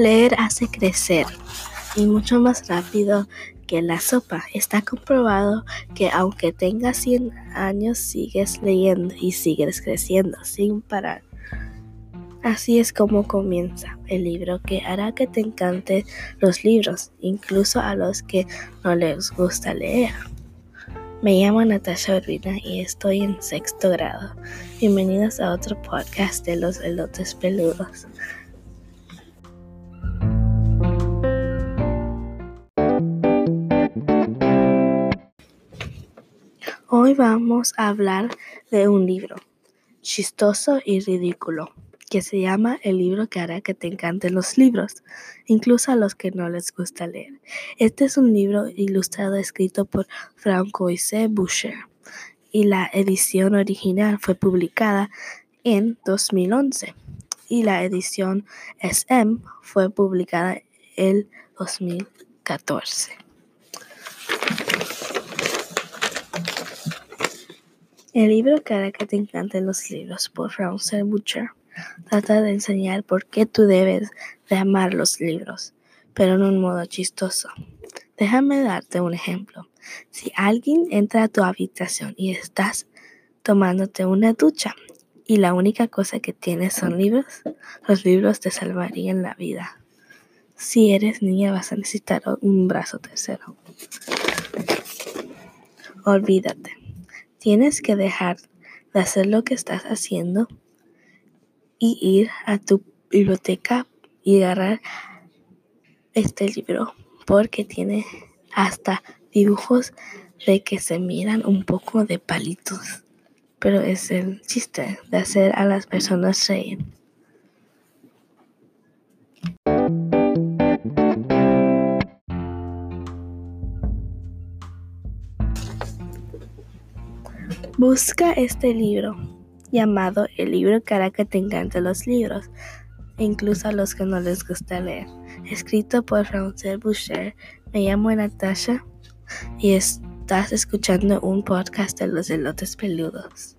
Leer hace crecer y mucho más rápido que la sopa. Está comprobado que aunque tengas 100 años sigues leyendo y sigues creciendo sin parar. Así es como comienza el libro que hará que te encanten los libros, incluso a los que no les gusta leer. Me llamo Natasha Urbina y estoy en sexto grado. Bienvenidos a otro podcast de los elotes peludos. Hoy vamos a hablar de un libro chistoso y ridículo que se llama El libro que hará que te encanten los libros, incluso a los que no les gusta leer. Este es un libro ilustrado escrito por Francoise Boucher y la edición original fue publicada en 2011 y la edición SM fue publicada en 2014. El libro que hará que te encanten los libros por Francois Boucher trata de enseñar por qué tú debes de amar los libros, pero en un modo chistoso. Déjame darte un ejemplo. Si alguien entra a tu habitación y estás tomándote una ducha y la única cosa que tienes son libros, los libros te salvarían la vida. Si eres niña vas a necesitar un brazo tercero. Olvídate. Tienes que dejar de hacer lo que estás haciendo y ir a tu biblioteca y agarrar este libro porque tiene hasta dibujos de que se miran un poco de palitos. Pero es el chiste de hacer a las personas reír. Busca este libro llamado El libro que te encanten los libros, incluso a los que no les gusta leer. Escrito por Francois Boucher. Me llamo Natasha y estás escuchando un podcast de los elotes peludos.